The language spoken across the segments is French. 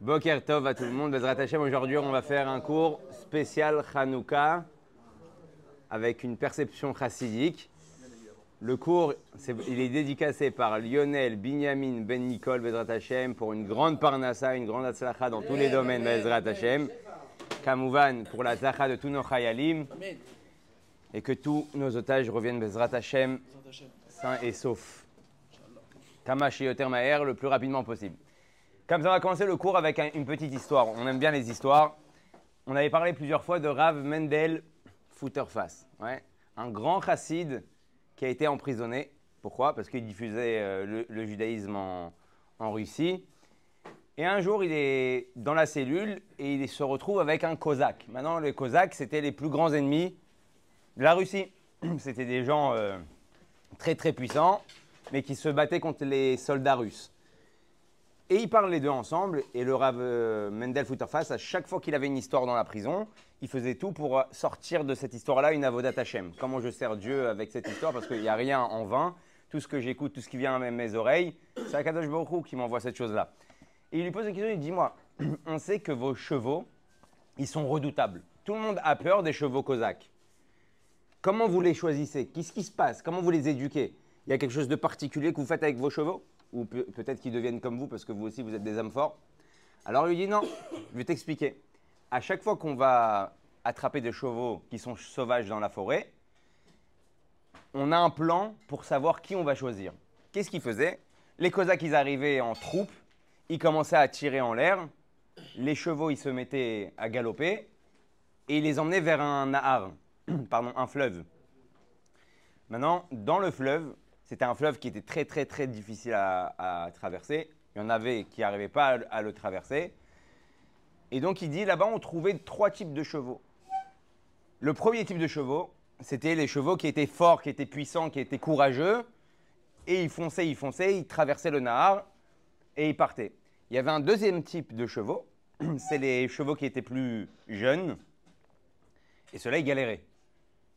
Boker Tov à tout le monde. Bezrat Hashem, aujourd'hui, on va faire un cours spécial Hanouka avec une perception chassidique. Le cours, c'est- il est dédicacé par Lionel Binyamin Ben Nicole Bezrat Hashem pour une grande parnassa, une grande atzlacha dans tous les domaines Bezrat Hashem. Kamouvan pour la de tous nos chayalim et que tous nos otages reviennent Bezrat Hashem sains et saufs. Kamash Yoter Maher le plus rapidement possible. Comme ça, on va commencer le cours avec un- une petite histoire. On aime bien les histoires. On avait parlé plusieurs fois de Rav Mendel Footerface. Ouais. Un grand chassid qui a été emprisonné. Pourquoi? Parce qu'il diffusait euh, le, judaïsme en, en Russie. Et un jour, il est dans la cellule et il se retrouve avec un cosaque. Maintenant, les cosaques, c'était les plus grands ennemis de la Russie. C'était des gens euh, très très puissants, mais qui se battaient contre les soldats russes. Et ils parlent les deux ensemble, et le Rav euh, Mendel Futterface, à chaque fois qu'il avait une histoire dans la prison, il faisait tout pour euh, sortir de cette histoire-là une avodat Hashem. Comment je sers Dieu avec cette histoire Parce qu'il n'y a rien en vain. Tout ce que j'écoute, tout ce qui vient à mes oreilles, c'est Akadosh Baruch qui m'envoie cette chose-là. Et il lui pose une question, il dit, moi, on sait que vos chevaux, ils sont redoutables. Tout le monde a peur des chevaux cosaques. Comment vous les choisissez? Qu'est-ce qui se passe? Comment vous les éduquez? Il y a quelque chose de particulier que vous faites avec vos chevaux? Ou pe- peut-être qu'ils deviennent comme vous parce que vous aussi vous êtes des hommes forts Alors il lui dit non, je vais t'expliquer. À chaque fois qu'on va attraper des chevaux qui sont sauvages dans la forêt, on a un plan pour savoir qui on va choisir. Qu'est-ce qu'ils faisaient? Les Cosaques, ils arrivaient en troupe, ils commençaient à tirer en l'air, les chevaux, ils se mettaient à galoper, et ils les emmenaient vers un nahar, pardon, un fleuve. Maintenant, dans le fleuve, c'était un fleuve qui était très très très difficile à, traverser. Il y en avait qui n'arrivaient pas à, le- à le traverser. Et donc il dit là-bas, on trouvait trois types de chevaux. Le premier type de chevaux, c'était les chevaux qui étaient forts, qui étaient puissants, qui étaient courageux. Et ils fonçaient, ils fonçaient, ils traversaient le Nahar et ils partaient. Il y avait un deuxième type de chevaux, c'est les chevaux qui étaient plus jeunes. Et ceux-là, ils galéraient.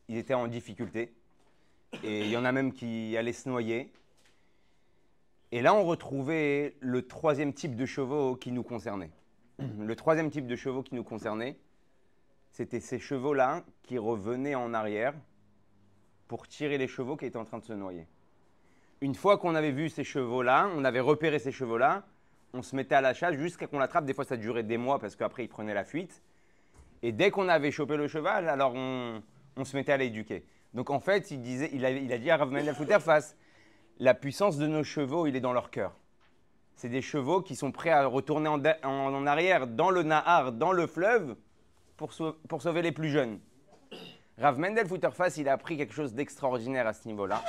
Ils étaient en difficulté. Et il y en a même qui allaient se noyer. Et là, on retrouvait le troisième type de chevaux qui nous concernait. Le troisième type de chevaux qui nous concernait, c'était ces chevaux-là qui revenaient en arrière pour tirer les chevaux qui étaient en train de se noyer. Une fois qu'on avait vu ces chevaux-là, on avait repéré ces chevaux-là, on se mettait à la chasse jusqu'à qu'on l'attrape. Des fois, ça durait des mois parce qu'après, ils prenaient la fuite. Et dès qu'on avait chopé le cheval, alors on, on se mettait à l'éduquer. Donc en fait, il, disait, il, a, il a dit à Rav Mendel la puissance de nos chevaux, il est dans leur cœur. C'est des chevaux qui sont prêts à retourner en, da- en- en arrière dans le Nahar, dans le fleuve, pour, sau- pour sauver les plus jeunes. Rav Mendel il a appris quelque chose d'extraordinaire à ce niveau-là.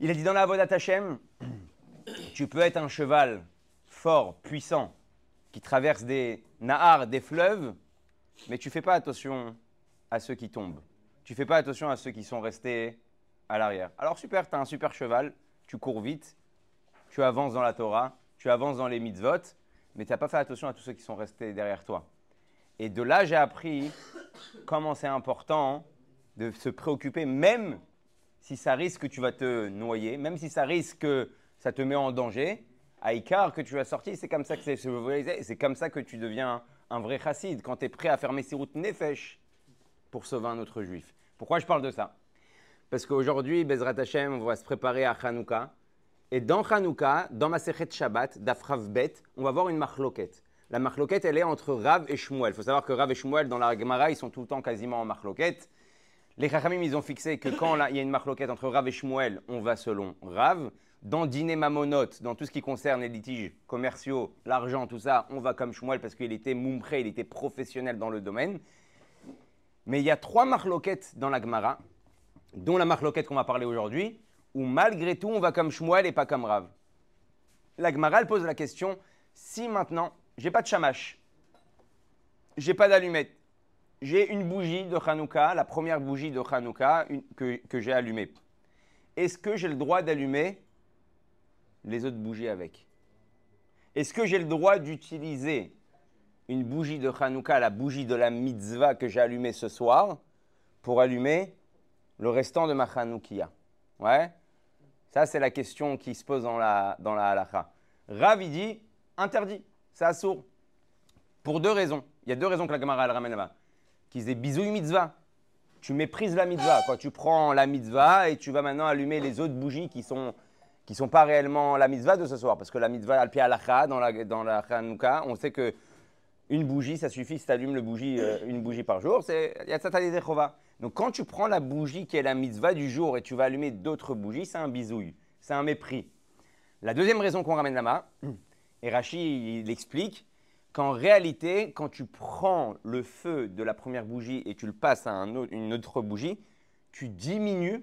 Il a dit dans la Avodat Hashem, tu peux être un cheval fort, puissant, qui traverse des Nahars, des fleuves, mais tu fais pas attention à ceux qui tombent. Tu fais pas attention à ceux qui sont restés à l'arrière. Alors super, tu as un super cheval, tu cours vite, tu avances dans la Torah, tu avances dans les mitzvot, mais tu n'as pas fait attention à tous ceux qui sont restés derrière toi. Et de là, j'ai appris comment c'est important de se préoccuper, même si ça risque que tu vas te noyer, même si ça risque que ça te met en danger, à Icar que tu as sorti, c'est comme ça que c'est c'est comme ça que tu deviens un vrai chassid, quand tu es prêt à faire Messirut Nefesh pour sauver un autre juif. Pourquoi je parle de ça? Parce qu'aujourd'hui, Bezrat Hashem, on va se préparer à Hanouka. Et dans Hanouka, dans ma Sechet Shabbat, d'Afrav Bet, on va voir une marloquette. La marloquette, elle est entre Rav et Shmuel. Il faut savoir que Rav et Shmuel, dans la Gemara, ils sont tout le temps quasiment en marloquette. Les Chachamim, ils ont fixé que quand il y a une marloquette entre Rav et Shmuel, on va selon Rav. Dans Dîner Mamonot, dans tout ce qui concerne les litiges commerciaux, l'argent, tout ça, on va comme Shmuel parce qu'il était moumpré, il était professionnel dans le domaine. Mais il y a trois marloquettes dans la Gemara, dont la marloquette qu'on va parler aujourd'hui, où malgré tout, on va comme Shmuel et pas comme Rav. La Gemara, elle pose la question, si maintenant, j'ai pas de chamash, j'ai pas d'allumette, j'ai une bougie de Hanouka, la première bougie de Hanouka que, que j'ai allumée. Est-ce que j'ai le droit d'allumer les autres bougies avec? Est-ce que j'ai le droit d'utiliser une bougie de Hanouka, la bougie de la mitzvah que j'ai allumée ce soir, pour allumer le restant de ma Hanoukia Ouais Ça, c'est la question qui se pose dans la, dans la halakha. Rav, dit interdit, c'est assourd. Pour deux raisons. Il y a deux raisons que la Gemara elle ramène là-bas. Qu'ils disent bisouille mitzvah. Tu méprises la mitzvah. Tu prends la mitzvah et tu vas maintenant allumer les autres bougies qui sont qui sont pas réellement la mitzvah de ce soir. Parce que la mitzvah, al alacha, dans la, dans la Hanouka, on sait que une bougie, ça suffit si tu allumes le bougie, euh, une bougie par jour. C'est Yatzatali Donc quand tu prends la bougie qui est la mitzvah du jour et tu vas allumer d'autres bougies, c'est un bisouille. C'est un mépris. La deuxième raison qu'on ramène là-bas, et Rachi il explique, qu'en réalité, quand tu prends le feu de la première bougie et tu le passes à une autre bougie, tu diminues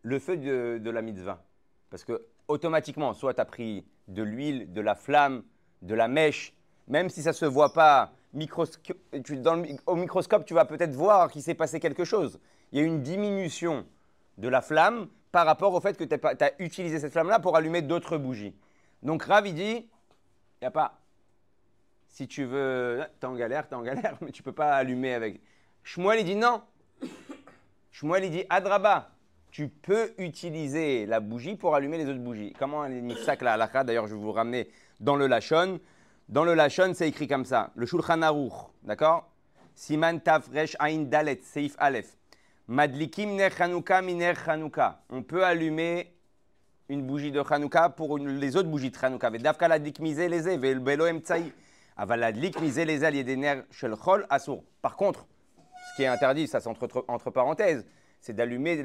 le feu de, la mitzvah. Parce que automatiquement, soit tu as pris de l'huile, de la flamme, de la mèche, même si ça ne se voit pas au microscope, tu vas peut-être voir qu'il s'est passé quelque chose. Il y a une diminution de la flamme par rapport au fait que tu as, utilisé cette flamme-là pour allumer d'autres bougies. Donc Rav, il dit, il n'y a pas si tu veux, t'es en galère, t'es en galère, mais tu peux pas allumer avec. Shmuel, il dit non. Shmuel, il dit Adraba, tu peux utiliser la bougie pour allumer les autres bougies. Comment elle est ça la halakha D'ailleurs, je vais vous ramener dans le Lachon. Dans le Lachon, c'est écrit comme ça. Le Shulchan Aruch, d'accord? Siman Tafresh Ain Dalet, Seif Aleph. Madlikim ner Chanukah miner Chanukah. On peut allumer une bougie de Chanukah pour les autres bougies de Chanukah. Vedavka la dikmize leze, vel belo. Avaladlik miser les alliés des shel assour. Par contre, ce qui est interdit, ça c'est entre, parenthèses, c'est d'allumer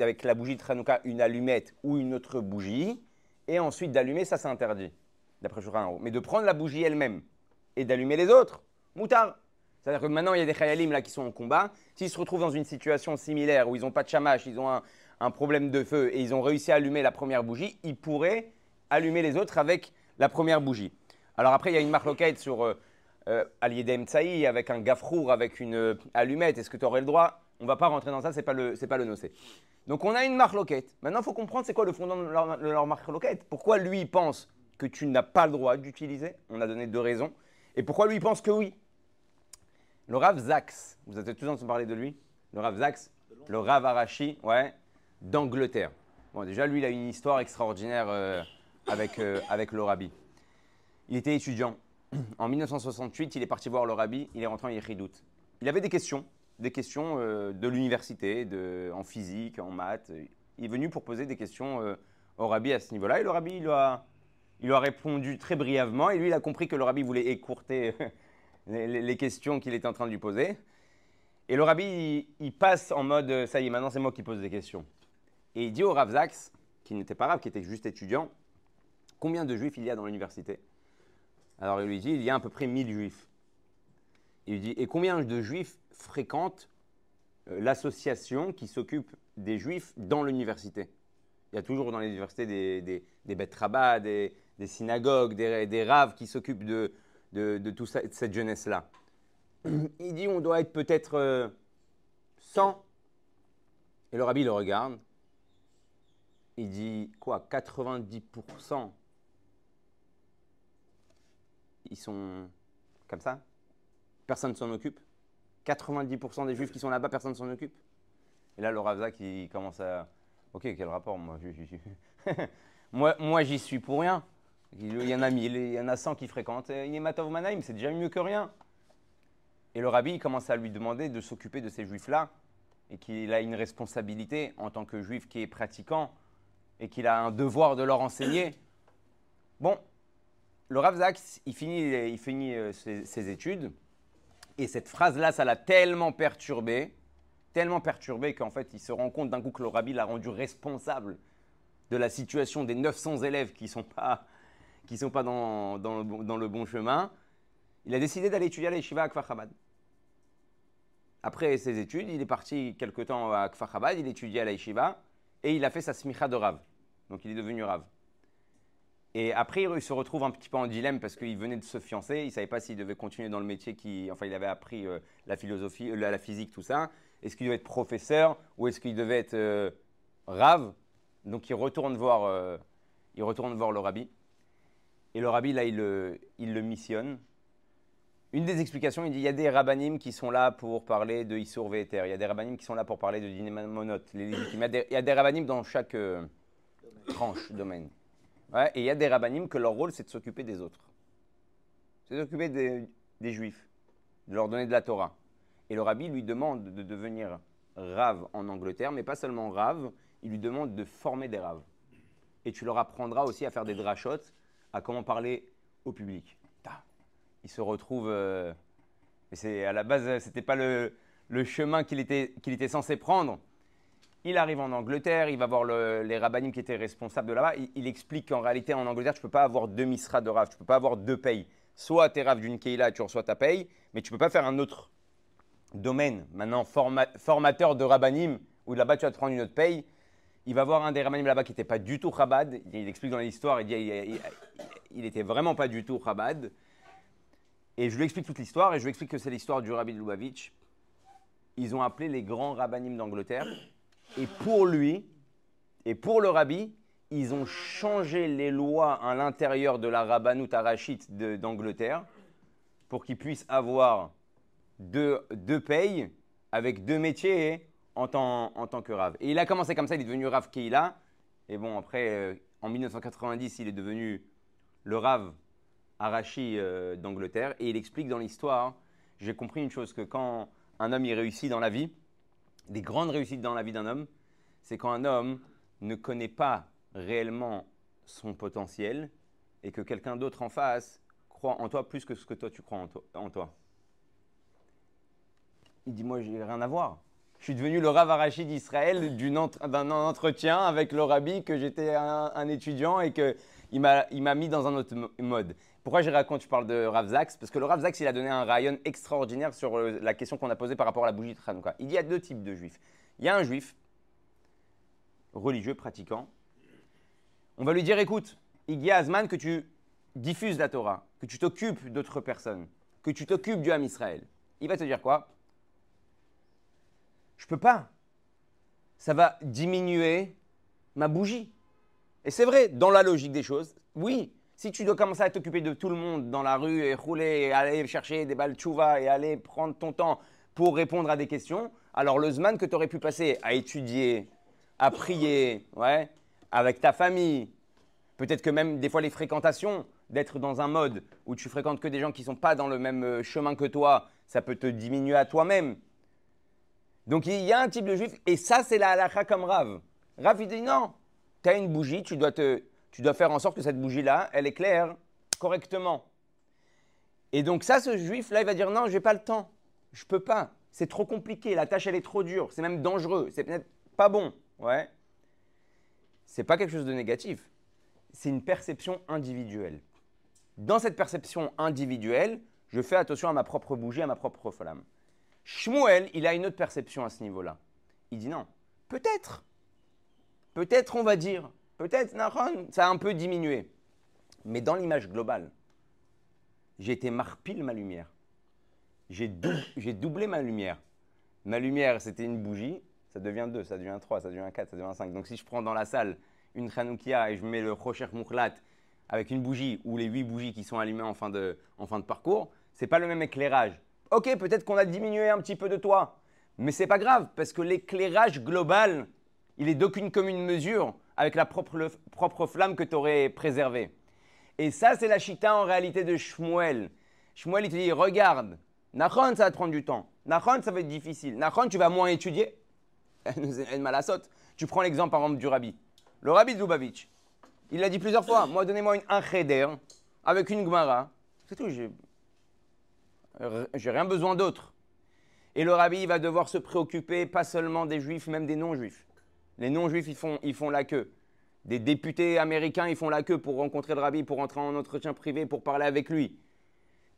avec la bougie de Hanouka une allumette ou une autre bougie, et ensuite d'allumer, ça c'est interdit, d'après Shulchan Mais de prendre la bougie elle-même et d'allumer les autres, moutard. C'est-à-dire que maintenant, il y a des khayalim là qui sont en combat. S'ils se retrouvent dans une situation similaire où ils n'ont pas de chamash, ils ont un, problème de feu et ils ont réussi à allumer la première bougie, ils pourraient allumer les autres avec la première bougie. Alors après, il y a une marloquette sur euh, euh avec un gafrour, avec une euh, allumette. Est-ce que tu aurais le droit? On ne va pas rentrer dans ça, ce n'est pas le, pas le nocé. Donc on a une marloquette. Maintenant, il faut comprendre c'est quoi le fondement de leur, leur marloquette. Pourquoi lui, il pense que tu n'as pas le droit d'utiliser On a donné deux raisons. Et pourquoi lui, pense que oui? Le Rav Zax, vous avez tous entendu parler de lui Le Rav Zax, le Rav Arashi, ouais, d'Angleterre. Bon, déjà, lui, il a une histoire extraordinaire euh, avec, avec le Rabbi. Il était étudiant. En 1968, il est parti voir le rabbi, il est rentré en Yechidout. Il avait des questions, des questions euh, de l'université, en physique, en maths. Il est venu pour poser des questions euh, au rabbi à ce niveau-là. Et le rabbi, il a, il a répondu très brièvement. Et lui, il a compris que le rabbi voulait écourter les, questions qu'il était en train de lui poser. Et le rabbi, il, passe en mode, ça y est, maintenant c'est moi qui pose des questions. Et il dit au Rav Zax, qui n'était pas Rav, qui était juste étudiant, combien de juifs il y a dans l'université? Alors il lui dit, il y a à peu près 1000 juifs. Il lui dit, et combien de juifs fréquentent euh, l'association qui s'occupe des juifs dans l'université? Il y a toujours dans l'université des, des, des bêtes rabat, des, synagogues, des, des raves qui s'occupent de, de, toute cette jeunesse-là. Il dit, on doit être peut-être 100. Euh, et le rabbi le regarde. Il dit, quoi, 90% ils sont comme ça? Personne ne s'en occupe? 90% des juifs qui sont là-bas, personne ne s'en occupe? Et là, le Ravza qui commence à. Ok, quel rapport? Moi, moi, moi j'y suis pour rien. Il y en a 1000, il y en a 100 qui fréquentent. Yematov Manaim, c'est déjà mieux que rien. Et le rabbi commence à lui demander de s'occuper de ces juifs-là et qu'il a une responsabilité en tant que juif qui est pratiquant et qu'il a un devoir de leur enseigner. Bon, le Rav Zaks, il finit, il finit euh, ses, études, et cette phrase-là, ça l'a tellement perturbé, tellement perturbé qu'en fait, il se rend compte d'un coup que le Rabbi l'a rendu responsable de la situation des 900 élèves qui ne sont pas, qui sont pas dans, dans, le, bon chemin. Il a décidé d'aller étudier à l'Eshiva à Kfar Après ses études, il est parti quelque temps à Kfar il étudiait à l'Eshiva, et il a fait sa smicha de Rav. Donc il est devenu Rav. Et après, il se retrouve un petit peu en dilemme parce qu'il venait de se fiancer. Il ne savait pas s'il devait continuer dans le métier qui. Enfin, il avait appris euh, la philosophie, euh, la, physique, tout ça. Est-ce qu'il devait être professeur ou est-ce qu'il devait être euh, rave Donc, il retourne, voir, il retourne voir le rabbi. Et le rabbi, là, il le, missionne. Une des explications, il dit il y a des rabbinim qui sont là pour parler de Issour Véter. Il y a des rabbinim qui sont là pour parler de Dinémonote, les des, il y a des rabbinim dans chaque tranche, domaine et il y a des rabbinim que leur rôle, c'est de s'occuper des autres. C'est s'occuper des Juifs, de leur donner de la Torah. Et le rabbi lui demande de devenir rave en Angleterre, mais pas seulement rave, il lui demande de former des raves. Et tu leur apprendras aussi à faire des drachotes, à comment parler au public. Il se retrouve. Euh, c'est à la base, c'était pas le, chemin qu'il était, était censé prendre. Il arrive en Angleterre, il va voir les rabbinim qui étaient responsables de là-bas. Il, explique qu'en réalité, en Angleterre, tu ne peux pas avoir deux misras de rave, tu ne peux pas avoir deux payes. Soit tu es rave d'une keila tu reçois ta paye, mais tu ne peux pas faire un autre domaine, maintenant formateur de rabbinim, où là-bas tu vas te prendre une autre paye. Il va voir un des rabbinim là-bas qui n'était pas du tout rabad. Il explique dans l'histoire, il dit il, était vraiment pas du tout rabad. Et je lui explique toute l'histoire, et je lui explique que c'est l'histoire du rabbi de Lubavitch. Ils ont appelé les grands rabbinim d'Angleterre et pour lui, et pour le rabbi, ils ont changé les lois à l'intérieur de la rabbanout arachite d'Angleterre pour qu'ils puissent avoir deux, deux payes avec deux métiers en tant, en que rave. Et il a commencé comme ça, il est devenu rave Keila. Et bon, après, euh, en 1990, il est devenu le rave Arachi euh, d'Angleterre. Et il explique dans l'histoire, j'ai compris une chose, que quand un homme y réussit dans la vie, des grandes réussites dans la vie d'un homme, c'est quand un homme ne connaît pas réellement son potentiel et que quelqu'un d'autre en face croit en toi plus que ce que toi tu crois en, toi. Il dit, moi, j'ai rien à voir. Je suis devenu le Rav Arachi d'Israël d'un entretien avec le que j'étais un, étudiant et qu'il m'a mis dans un autre mode. Pourquoi je raconte, je parle de Rav Zaks? Parce que le Rav Zaks, il a donné un rayon extraordinaire sur euh, la question qu'on a posée par rapport à la bougie de Hanouka. Il y a deux types de juifs. Il y a un juif religieux, pratiquant. On va lui dire, écoute, il Azman que tu diffuses la Torah, que tu t'occupes d'autres personnes, que tu t'occupes du Ham Israël. Il va te dire quoi? Je peux pas. Ça va diminuer ma bougie. Et c'est vrai, dans la logique des choses, oui, si tu dois commencer à t'occuper de tout le monde dans la rue et rouler et aller chercher des balles tchouva et aller prendre ton temps pour répondre à des questions, alors le zman que tu aurais pu passer à étudier, à prier, ouais, avec ta famille, peut-être que même des fois les fréquentations, d'être dans un mode où tu fréquentes que des gens qui ne sont pas dans le même euh, chemin que toi, ça peut te diminuer à toi-même. Donc il y a un type de juif, et ça c'est la halakha comme Rav. Rav il dit non, tu as une bougie, tu dois te tu dois faire en sorte que cette bougie-là, elle éclaire correctement. Et donc ça, ce juif-là, il va dire non, je n'ai pas le temps. Je peux pas. C'est trop compliqué. La tâche, elle est trop dure. C'est même dangereux. C'est peut-être pas bon. Ouais. C'est pas quelque chose de négatif. C'est une perception individuelle. Dans cette perception individuelle, je fais attention à ma propre bougie, à ma propre flamme. Shmuel, il a une autre perception à ce niveau-là. Il dit non. Peut-être. Peut-être, on va dire. Peut-être, ça a un peu diminué. Mais dans l'image globale, j'ai été marpile ma lumière. J'ai, doublé ma lumière. Ma lumière, c'était une bougie, ça devient 2, ça devient 3, ça devient 4, ça devient 5. Donc si je prends dans la salle une Hanoukia et je mets le Rocher Mouklat avec une bougie ou les 8 bougies qui sont allumées en fin de, en fin de parcours, c'est pas le même éclairage. Ok, peut-être qu'on a diminué un petit peu de toi, mais c'est pas grave parce que l'éclairage global, il est d'aucune commune mesure avec la propre, propre flamme que tu aurais préservée. Et ça, c'est la chita en réalité de Shmuel. Shmuel, il te dit, regarde, Nachon, ça va te prendre du temps. Nachon, ça va être difficile. Nachon, tu vas moins étudier. Tu prends l'exemple, par exemple, du rabbi. Le rabbi de il l'a dit plusieurs fois. Moi, donnez-moi un cheder avec une gmara. C'est tout, j'ai rien besoin d'autre. Et le rabbi, va devoir se préoccuper pas seulement des juifs, même des non-juifs. Les non-juifs, ils font, ils font la queue. Des députés américains, ils font la queue pour rencontrer le rabbi, pour entrer en entretien privé, pour parler avec lui.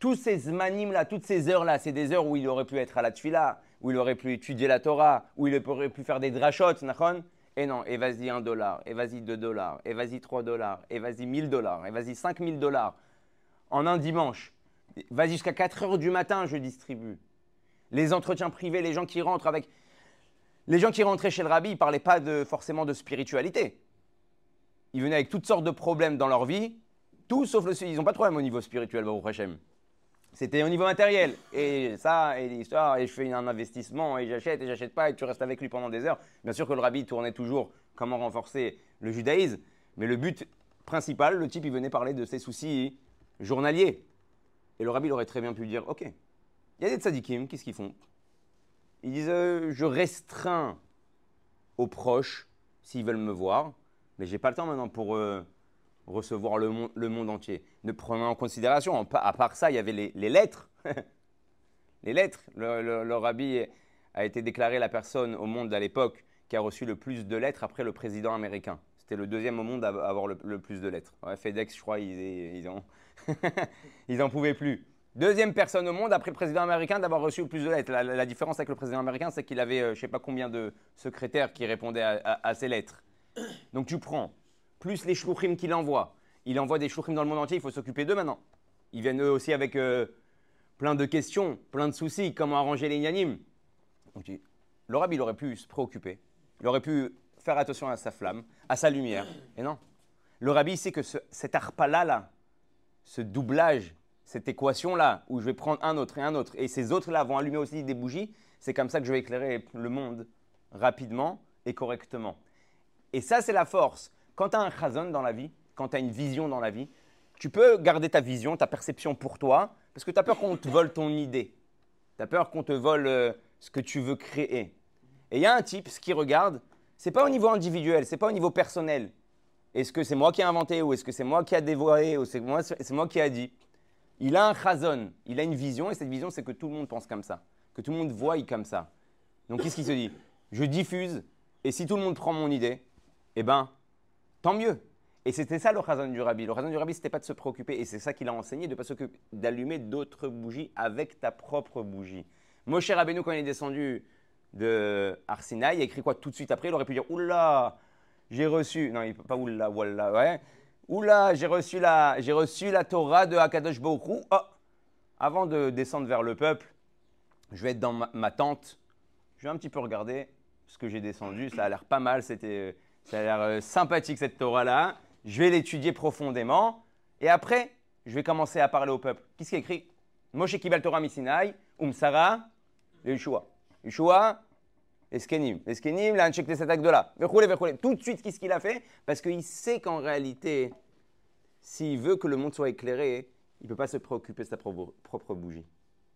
Tous ces zmanim-là, toutes ces heures-là, c'est des heures où il aurait pu être à la tfila, où il aurait pu étudier la Torah, où il aurait pu faire des drachot, nachon Et non, et vas-y un dollar, et vas-y deux dollars, et vas-y trois dollars, et vas-y mille dollars, et vas-y cinq mille dollars. En un dimanche. Vas-y jusqu'à 4 heures du matin, je distribue. Les entretiens privés, les gens qui rentrent avec les gens qui rentraient chez le rabbi, ils ne parlaient pas de, forcément de spiritualité. Ils venaient avec toutes sortes de problèmes dans leur vie, tout sauf le Ils n'ont pas de problème au niveau spirituel, Baruch Hashem. C'était au niveau matériel. Et ça, et l'histoire, et je fais un investissement, et j'achète, et j'achète pas, et tu restes avec lui pendant des heures. Bien sûr que le rabbi tournait toujours comment renforcer le judaïsme, mais le but principal, le type, il venait parler de ses soucis journaliers. Et le rabbi aurait très bien pu dire Ok, il y a des tzadikim, qu'est-ce qu'ils font? Ils disent euh, Je restreins aux proches s'ils veulent me voir, mais j'ai pas le temps maintenant pour euh, recevoir le, monde- entier. Ne prenant en considération, à part ça, il y avait les, lettres. les lettres. Le, le- le rabbi a été déclaré la personne au monde à l'époque qui a reçu le plus de lettres après le président américain. C'était le deuxième au monde à avoir le, plus de lettres. FedEx, je crois, ils, ils, en, ils en pouvaient plus. Deuxième personne au monde après le président américain d'avoir reçu le plus de lettres. La, différence avec le président américain, c'est qu'il avait euh, je ne sais pas combien de secrétaires qui répondaient à, ces lettres. Donc tu prends, plus les shluchim qu'il envoie. Il envoie des shluchim dans le monde entier, il faut s'occuper d'eux maintenant. Ils viennent eux aussi avec euh, plein de questions, plein de soucis, comment arranger les yanim. Donc, le il aurait pu se préoccuper. Il aurait pu faire attention à sa flamme, à sa lumière. Et non. Le rabbi il sait que ce- cet arpala là, ce doublage, cette équation-là, où je vais prendre un autre et un autre, et ces autres-là vont allumer aussi des bougies, c'est comme ça que je vais éclairer le monde rapidement et correctement. Et ça, c'est la force. Quand tu as un chazon dans la vie, quand tu as une vision dans la vie, tu peux garder ta vision, ta perception pour toi, parce que tu as peur qu'on te vole ton idée. Tu as peur qu'on te vole euh, ce que tu veux créer. Et il y a un type, ce qui regarde, c'est pas au niveau individuel, c'est pas au niveau personnel. Est-ce que c'est moi qui ai inventé ou est-ce que c'est moi qui a dévoilé ou c'est moi, qui a dit? Il a un chazon, il a une vision et cette vision c'est que tout le monde pense comme ça, que tout le monde voit comme ça. Donc qu'est-ce qu'il se dit? Je diffuse et si tout le monde prend mon idée, eh ben tant mieux. Et c'était ça le chazon du rabbi. Le chazon du rabbi c'était pas de se préoccuper et c'est ça qu'il a enseigné de pas s'occuper d'allumer d'autres bougies avec ta propre bougie. Moshe Rabbeinu quand il est descendu de Arsinaï, il a écrit quoi tout de suite après? Il aurait pu dire Oula, j'ai reçu. Non, il peut pas Oula, voilà, ouais. Oula, j'ai reçu, la, j'ai reçu la Torah de Hakadosh Baruch. Oh, avant de descendre vers le peuple, je vais être dans ma, ma tente. Je vais un petit peu regarder ce que j'ai descendu. Ça a l'air pas mal. C'était, ça a l'air euh, sympathique cette Torah-là. Je vais l'étudier profondément. Et après, je vais commencer à parler au peuple. Qu'est-ce qui est écrit? Moshe Kibal Torah Misinaï, Umsara, Yeshua. Yeshua, Eskenim. Eskenim, cette de là. Verroulé, verroulé. Tout de suite, qu'est-ce qu'il a fait? Parce qu'il sait qu'en réalité, s'il veut que le monde soit éclairé, il ne peut pas se préoccuper de sa propre, bougie.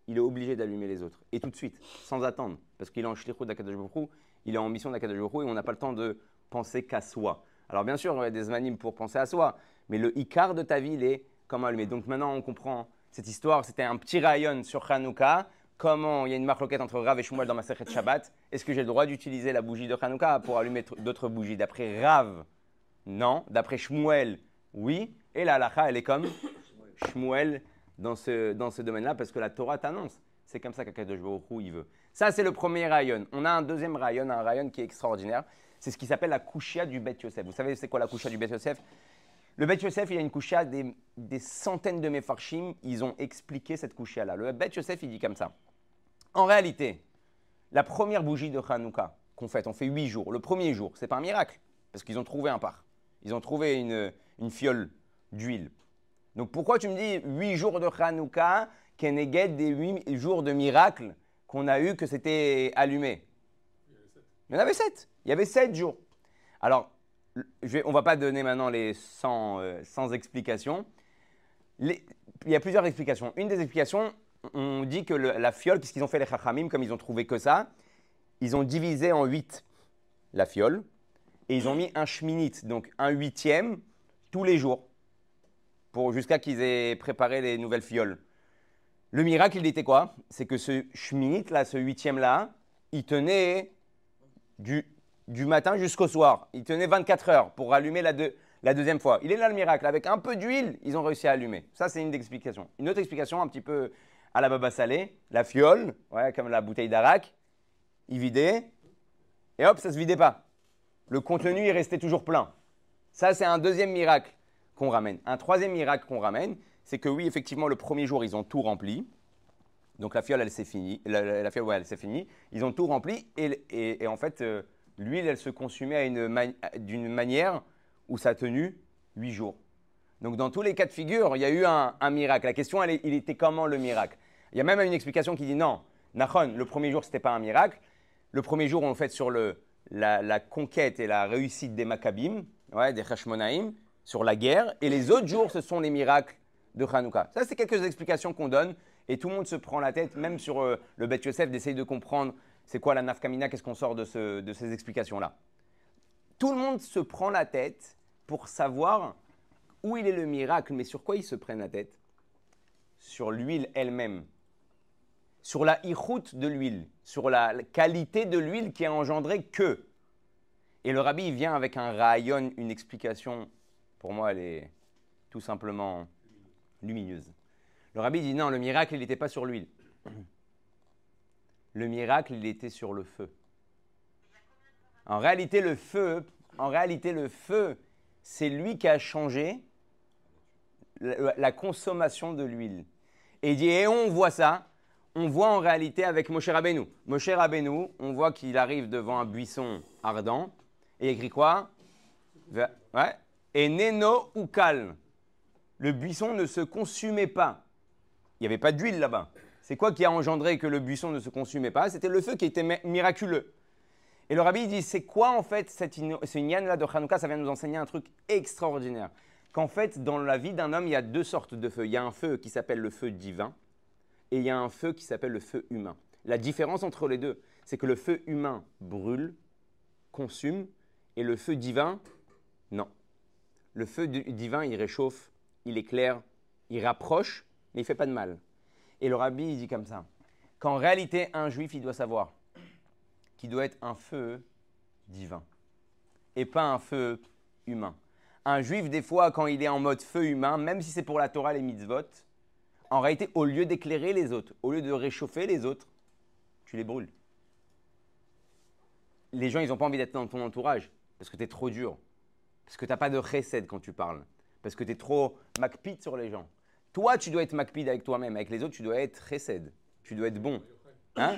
Il est obligé d'allumer les autres. Et tout de suite, sans attendre. Parce qu'il est en shlichut d'Akadosh il est en mission d'Akadosh et on n'a pas le temps de penser qu'à soi. Alors bien sûr, y a des zmanim pour penser à soi, mais le icar de ta vie, il est comment allumer. Donc maintenant, on comprend cette histoire. C'était un petit rayon sur Hanouka. Comment il y a une marloquette entre Rav et Shmuel dans ma Sechet Shabbat. Est-ce que j'ai le droit d'utiliser la bougie de Hanouka pour allumer tr- d'autres bougies D'après Rav, non. D'après Shmuel, oui. Et la halakha, elle est comme Shmuel dans ce, dans ce domaine-là parce que la Torah t'annonce. C'est comme ça qu'Akadosh Baruch il veut. Ça, c'est le premier rayon. On a un deuxième rayon, un rayon qui est extraordinaire. C'est ce qui s'appelle la kushia du Bet Yosef. Vous savez, c'est quoi la kushia du Bet Yosef? Le Bet Yosef, il y a une kushia des, des centaines de mefarshim. Ils ont expliqué cette kushia-là. Le Bet Yosef, il dit comme ça. En réalité, la première bougie de Hanouka qu'on fait, on fait huit jours. Le premier jour, c'est pas un miracle, parce qu'ils ont trouvé un par. Ils ont trouvé une, une fiole d'huile. Donc pourquoi tu me dis huit jours de Hanouka, Keneged des huit jours de miracle qu'on a eu que c'était allumé? Il y en avait sept. Il y avait sept jours. Alors, on ne va pas donner maintenant les 100, euh, 100 explications. Il y a plusieurs explications. Une des explications, on dit que la fiole, puisqu'ils ont fait les chachamim, comme ils ont trouvé que ça, ils ont divisé en huit la fiole et ils ont mis un shminit, donc un huitième, tous les jours, pour jusqu'à qu'ils aient préparé les nouvelles fioles. Le miracle, il était quoi? C'est que ce shminit, là, ce huitième là, il tenait du, du matin jusqu'au soir. Il tenait 24 heures pour allumer la, la deuxième fois. Il est là le miracle. Avec un peu d'huile, ils ont réussi à allumer. Ça, c'est une explication. Une autre explication, un petit peu à la baba salée, la fiole, ouais, comme la bouteille d'arak, il vidait, et hop, ça ne se vidait pas. Le contenu, il restait toujours plein. Ça, c'est un deuxième miracle qu'on ramène. Un troisième miracle qu'on ramène, c'est que oui, effectivement, le premier jour, ils ont tout rempli. Donc la fiole, elle s'est finie. La, fiole, ouais, elle s'est finie. Ils ont tout rempli et, et- en fait, euh, l'huile, elle se consumait d'une manière où ça a tenu huit jours. Donc dans tous les cas de figure, il y a eu un, miracle. La question, il était comment le miracle? Il y a même une explication qui dit non. Nachon, le premier jour, ce n'était pas un miracle. Le premier jour, on le fait sur le, la, conquête et la réussite des Maccabim, des Hashmonaïm, sur la guerre. Et les autres jours, ce sont les miracles de Hanouka. Ça, c'est quelques explications qu'on donne et tout le monde se prend la tête, même sur euh, le Bet Yosef, d'essayer de comprendre c'est quoi la nafkamina, qu'est-ce qu'on sort de ces explications-là. Tout le monde se prend la tête pour savoir où il est le miracle, mais sur quoi ils se prennent la tête? Sur l'huile elle-même, sur la ichout de l'huile, sur la qualité de l'huile qui a engendré que. Et le rabbi vient avec un rayon, une explication, pour moi elle est tout simplement lumineuse. Le rabbi dit non, le miracle il n'était pas sur l'huile. Le miracle il était sur le feu. En réalité le feu, en réalité le feu, c'est lui qui a changé la, consommation de l'huile. Et il dit et on voit ça, on voit en réalité avec Moshe Rabbeinu. Moshe Rabbeinu, on voit qu'il arrive devant un buisson ardent et il écrit quoi? Ouais. Et Neno ou calme. Le buisson ne se consumait pas. Il n'y avait pas d'huile là-bas. C'est quoi qui a engendré que le buisson ne se consumait pas? C'était le feu qui était mi- miraculeux. Et le rabbi dit c'est quoi en fait cette ce là de Hanouka? Ça vient nous enseigner un truc extraordinaire. Qu'en fait, dans la vie d'un homme, il y a deux sortes de feux. Il y a un feu qui s'appelle le feu divin et il y a un feu qui s'appelle le feu humain. La différence entre les deux, c'est que le feu humain brûle, consume, et le feu divin, non. Le feu divin, il réchauffe, il éclaire, il rapproche, mais il fait pas de mal. Et le rabbi, il dit comme ça, qu'en réalité, un juif, il doit savoir qu'il doit être un feu divin, et pas un feu humain. Un juif, des fois, quand il est en mode feu humain, même si c'est pour la Torah, les mitzvot, en réalité, au lieu d'éclairer les autres, au lieu de réchauffer les autres, tu les brûles. Les gens, ils n'ont pas envie d'être dans ton entourage parce que tu es trop dur, parce que tu n'as pas de chesed quand tu parles, parce que tu es trop macpid sur les gens. Toi, tu dois être macpid avec toi-même, avec les autres, tu dois être chesed, tu dois être bon. Hein?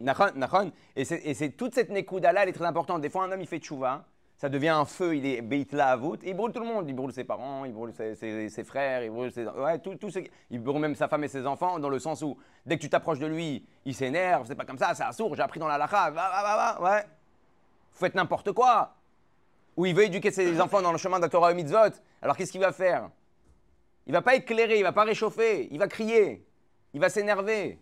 Et c'est toute cette nekouda-là, elle est très importante. Des fois, un homme, il fait tchouva, ça devient un feu, il est beitla avut, et il brûle tout le monde. Il brûle ses parents, il brûle ses, ses- ses frères, il brûle ses, ouais, tout, tout ce- il brûle même sa femme et ses enfants, dans le sens où, dès que tu t'approches de lui, il s'énerve, c'est pas comme ça, c'est sourd, j'ai appris dans la lacha, va, va, va, ouais. Faites n'importe quoi. Ou il veut éduquer ses enfants dans le chemin de la Torah et mitzvot, alors qu'est-ce qu'il va faire? Il va pas éclairer, il va pas réchauffer, il va crier, il va s'énerver.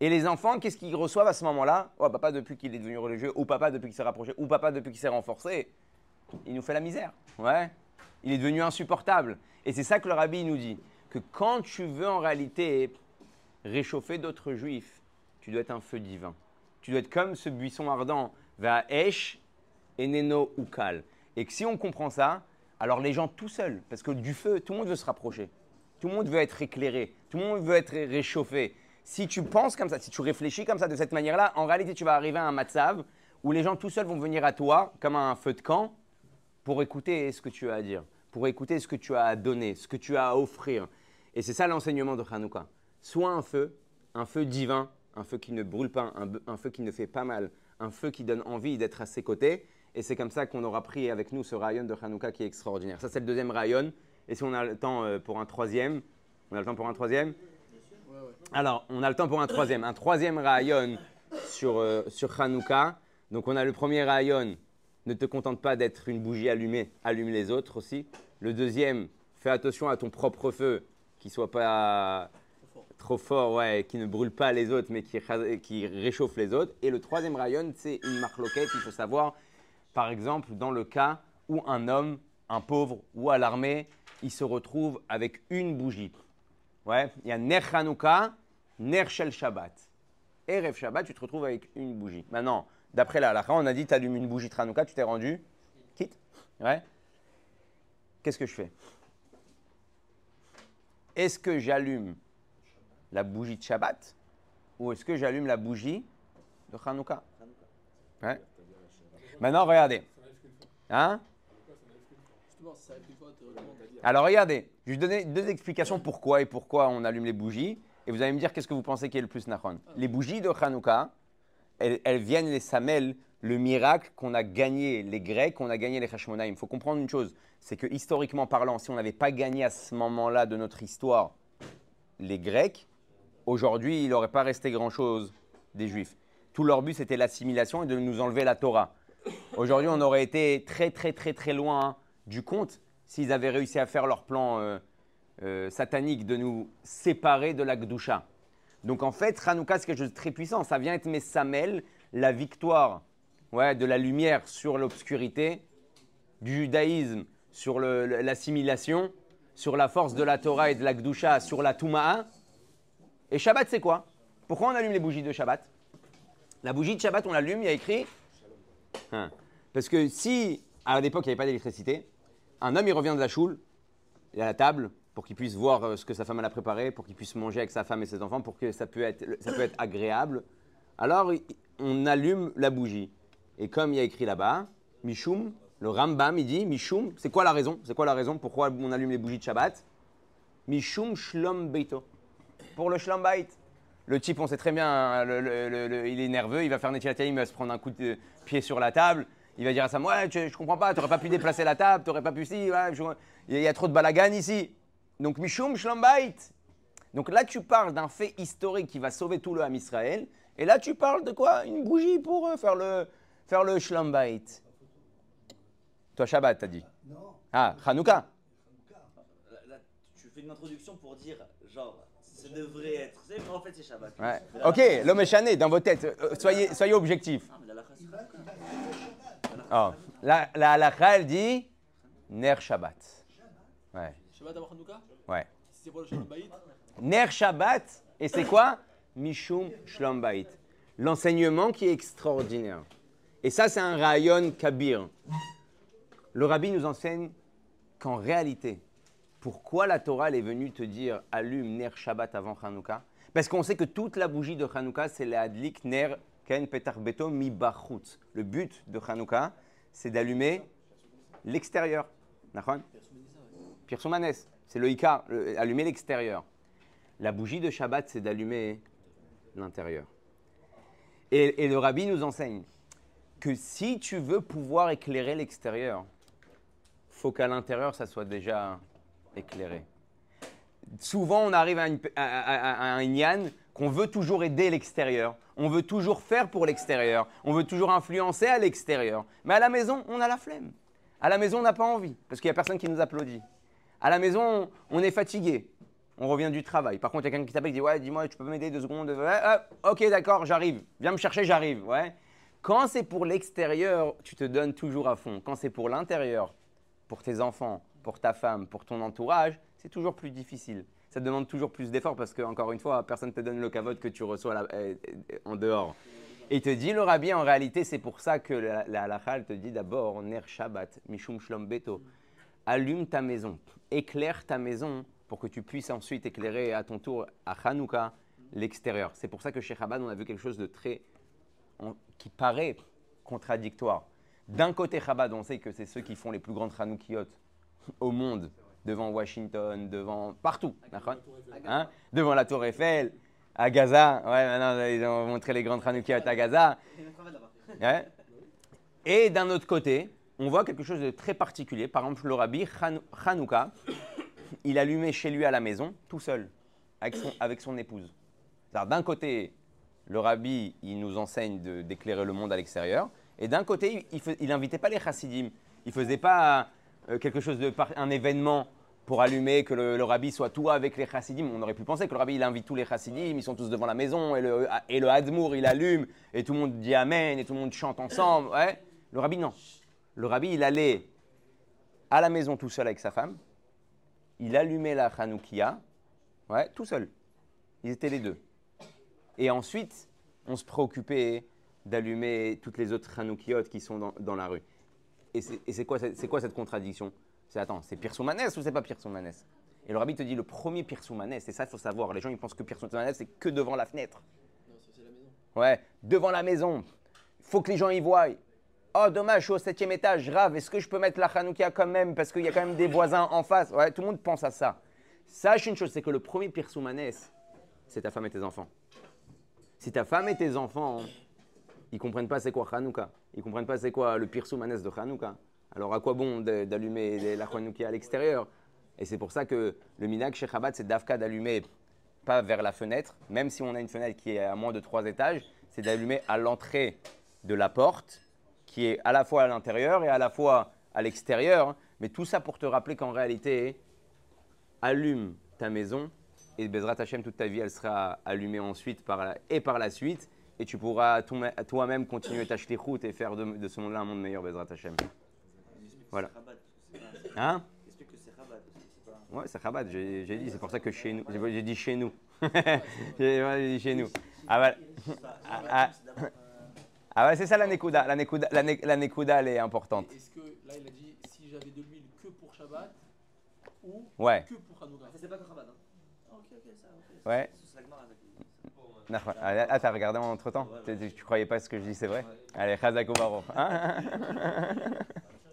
Et les enfants, qu'est-ce qu'ils reçoivent à ce moment-là? Oh, papa depuis qu'il est devenu religieux, ou papa depuis qu'il s'est rapproché, ou papa depuis qu'il s'est renforcé. Il nous fait la misère. Ouais. Il est devenu insupportable. Et c'est ça que le rabbi nous dit. Que quand tu veux en réalité réchauffer d'autres juifs, tu dois être un feu divin. Tu dois être comme ce buisson ardent, va esh et neno ukal. Et que si on comprend ça, alors les gens tout seuls, parce que du feu, tout le monde veut se rapprocher. Tout le monde veut être éclairé. Tout le monde veut être réchauffé. Si tu penses comme ça, si tu réfléchis comme ça de cette manière-là, en réalité, tu vas arriver à un matzav où les gens tout seuls vont venir à toi, comme à un feu de camp, pour écouter ce que tu as à dire, pour écouter ce que tu as à donner, ce que tu as à offrir. Et c'est ça l'enseignement de Hanouka. Soit un feu, un feu divin, un feu qui ne brûle pas, un, un feu qui ne fait pas mal, un feu qui donne envie d'être à ses côtés. Et c'est comme ça qu'on aura pris avec nous ce rayon de Hanouka qui est extraordinaire. Ça, c'est le deuxième rayon. Et si on a le temps euh, pour un troisième, on a le temps pour un troisième Alors, on a le temps pour un troisième. Un troisième rayon sur, euh, sur Hanouka. Donc, on a le premier rayon, ne te contente pas d'être une bougie allumée, allume les autres aussi. Le deuxième, fais attention à ton propre feu, qui soit pas trop fort, ouais, qui ne brûle pas les autres, mais qui, réchauffe les autres. Et le troisième rayon, c'est une marloquette. Il faut savoir, par exemple, dans le cas où un homme, un pauvre ou à l'armée, il se retrouve avec une bougie. Ouais, il y a Ner Hanouka, Ner Shel Shabbat. Erev Shabbat, tu te retrouves avec une bougie. Maintenant, d'après la halakha, on a dit tu allumes une bougie de Hanouka, tu t'es rendu quitte. Ouais. Qu'est-ce que je fais? Est-ce que j'allume la bougie de Shabbat ou est-ce que j'allume la bougie de Hanouka Ouais. Maintenant, regardez. Hein? Alors regardez, je vais vous donner deux explications pourquoi et pourquoi on allume les bougies. Et vous allez me dire qu'est-ce que vous pensez qui est le plus nachon. Les bougies de Hanouka, elles, elles viennent les samel, le miracle qu'on a gagné les Grecs, qu'on a gagné les Hashmonaïm. Il faut comprendre une chose, c'est que historiquement parlant, si on n'avait pas gagné à ce moment-là de notre histoire les Grecs, aujourd'hui, il n'aurait pas resté grand-chose des Juifs. Tout leur but, c'était l'assimilation et de nous enlever la Torah. Aujourd'hui, on aurait été très, très, très, très loin du compte s'ils avaient réussi à faire leur plan euh, euh, satanique de nous séparer de la Gdusha. Donc en fait, Hanouka, c'est quelque chose de très puissant. Ça vient être Messamel, la victoire ouais, de la lumière sur l'obscurité, du judaïsme sur l'assimilation, sur la force de la Torah et de la Gdusha, sur la Tuma'a. Et Shabbat, c'est quoi? Pourquoi on allume les bougies de Shabbat? La bougie de Shabbat, on l'allume, il y a écrit. Hein. Parce que si, à l'époque, il n'y avait pas d'électricité, un homme, il revient de la choule, il est à la table, pour qu'il puisse voir euh, ce que sa femme a préparé, pour qu'il puisse manger avec sa femme et ses enfants, pour que ça peut être, peut être agréable. Alors, on allume la bougie. Et comme il y a écrit là-bas, Mishum, le Rambam, il dit, Mishum, c'est quoi la raison? C'est quoi la raison pourquoi on allume les bougies de Shabbat? Mishum Shlom Beito. Pour le Shlom Bait. Le type, on sait très bien, il est nerveux, il va faire Netilat il va se prendre un coup de pied sur la table. Il va dire à sa ouais, je, je comprends pas, tu n'aurais pas pu déplacer la table, tu n'aurais pas pu si, il y a trop de balagan ici. Donc Mishum Shlom Bait. Donc là, tu parles d'un fait historique qui va sauver tout le Ham Israël. Et là, tu parles de quoi? Une bougie pour euh, faire le, faire le. Toi, Shabbat, t'as dit? Non. Ah, Hanouka Là, tu fais une introduction pour dire, genre, ça devrait être, mais en fait, c'est Shabbat. Ouais. Ok, l'homme est chané dans vos têtes. Euh, soyez, soyez objectifs. Ah, mais la, oh. la, la halakha, elle dit Ner Shabbat. Ouais. Shabbat avant Hanouka Ouais. C'est pour le Shalom Bayit Ner Shabbat, et c'est quoi Mishum Shalom Bayit. L'enseignement qui est extraordinaire. Et ça, c'est un rayon kabir. Le rabbi nous enseigne qu'en réalité, pourquoi la Torah est venue te dire allume Ner Shabbat avant Hanouka? Parce qu'on sait que toute la bougie de Hanouka, c'est la Adlik Ner Ken Petar Beto Mi. Le but de Hanouka, c'est d'allumer l'extérieur. C'est le Ika, allumer l'extérieur. La bougie de Shabbat, c'est d'allumer l'intérieur. Et, le rabbi nous enseigne que si tu veux pouvoir éclairer l'extérieur, faut qu'à l'intérieur, ça soit déjà éclairé. Souvent, on arrive à, un yann qu'on veut toujours aider l'extérieur. On veut toujours faire pour l'extérieur. On veut toujours influencer à l'extérieur. Mais à la maison, on a la flemme. À la maison, on n'a pas envie parce qu'il n'y a personne qui nous applaudit. À la maison, on est fatigué. On revient du travail. Par contre, il y a quelqu'un qui t'appelle et dit Ouais, dis-moi, tu peux m'aider deux secondes? Ok, d'accord, j'arrive. Viens me chercher, j'arrive. Ouais. Quand c'est pour l'extérieur, tu te donnes toujours à fond. Quand c'est pour l'intérieur, pour tes enfants, pour ta femme, pour ton entourage, c'est toujours plus difficile. Ça demande toujours plus d'efforts parce que, encore une fois, personne ne te donne le cavote que tu reçois euh, en dehors. Et te dit, le rabbi, en réalité, c'est pour ça que la, la te dit d'abord, Ner Shabbat, Mishum Shlom Beto, allume ta maison, éclaire ta maison pour que tu puisses ensuite éclairer à ton tour à Hanouka l'extérieur. C'est pour ça que chez Chabad, on a vu quelque chose de très. qui paraît contradictoire. D'un côté, Chabad, on sait que c'est ceux qui font les plus grandes Hanoukiot au monde, devant Washington, devant partout, hein? devant la Tour Eiffel, à Gaza. Ouais, maintenant, ils ont montré les grandes Hanoukiot à Gaza. Et d'un autre côté, on voit quelque chose de très particulier. Par exemple, le rabbi Hanouka, il allumait chez lui à la maison, tout seul, avec son, avec son épouse. D'un côté, le rabbi, il nous enseigne d'éclairer le monde à l'extérieur. Et d'un côté, il n'invitait pas les chassidim. Il ne faisait pas euh, quelque chose de un événement pour allumer que le, rabbi soit tout avec les chassidim. On aurait pu penser que le rabbi, il invite tous les chassidim, ils sont tous devant la maison, et le, et le hadmour, il allume, et tout le monde dit Amen, et tout le monde chante ensemble. Ouais. Le rabbi, non. Le rabbi, il allait à la maison tout seul avec sa femme, il allumait la Hanoukia, ouais, tout seul. Ils étaient les deux. Et ensuite, on se préoccupait d'allumer toutes les autres Hanoukiot qui sont dans, la rue. Et c'est quoi, quoi, cette contradiction? C'est attends, c'est Pirsoumanes ou c'est pas Pirsoumanes Et le rabbi te dit le premier Pirsoumanes, et ça il faut savoir, les gens ils pensent que Pirsoumanes c'est que devant la fenêtre. Non, c'est la maison. Ouais, devant la maison. Il faut que les gens y voient. Oh dommage, je suis au septième étage, grave, est-ce que je peux mettre la Hanoukia quand même? Parce qu'il y a quand même des voisins en face. Ouais, tout le monde pense à ça. Sache une chose, c'est que le premier Pirsoumanes, c'est ta femme et tes enfants. Si ta femme et tes enfants ils comprennent pas c'est quoi Hanouka. Ils comprennent pas c'est quoi le pire soumanès de Hanouka. Alors à quoi bon d'allumer la à l'extérieur? Et c'est pour ça que le minak chez Chabad, c'est d'Afka d'allumer pas vers la fenêtre, même si on a une fenêtre qui est à moins de trois étages, c'est d'allumer à l'entrée de la porte, qui est à la fois à l'intérieur et à la fois à l'extérieur. Mais tout ça pour te rappeler qu'en réalité, allume ta maison et Bezrat Hashem, toute ta vie, elle sera allumée ensuite et par la suite. Et tu pourras toi-même continuer ta route et faire de, de ce monde-là un monde meilleur, Bezrat Hashem. Voilà. Hein. Ouais, c'est Chabad, j'ai j'ai dit, c'est pour ça que chez nous. J'ai dit chez nous. j'ai ouais, dit chez nous. Ah, voilà. Enfin, Ah, Chabad, ah. euh, Ah ouais, c'est ça la Nekuda. La Nekuda, la, ne- la Nekuda, elle est importante. Est-ce que là, il a dit si j'avais de l'huile que pour Shabbat ou Ouais. que pour Hanouka Ça, c'est pas que Chabad, hein. Ah, ok, ok, ça, ok. Ouais. Ah, ah, t'as regardé en entre temps Tu croyais pas ce que je dis, c'est vrai? Allez, Chazak ou Baruch. Hein?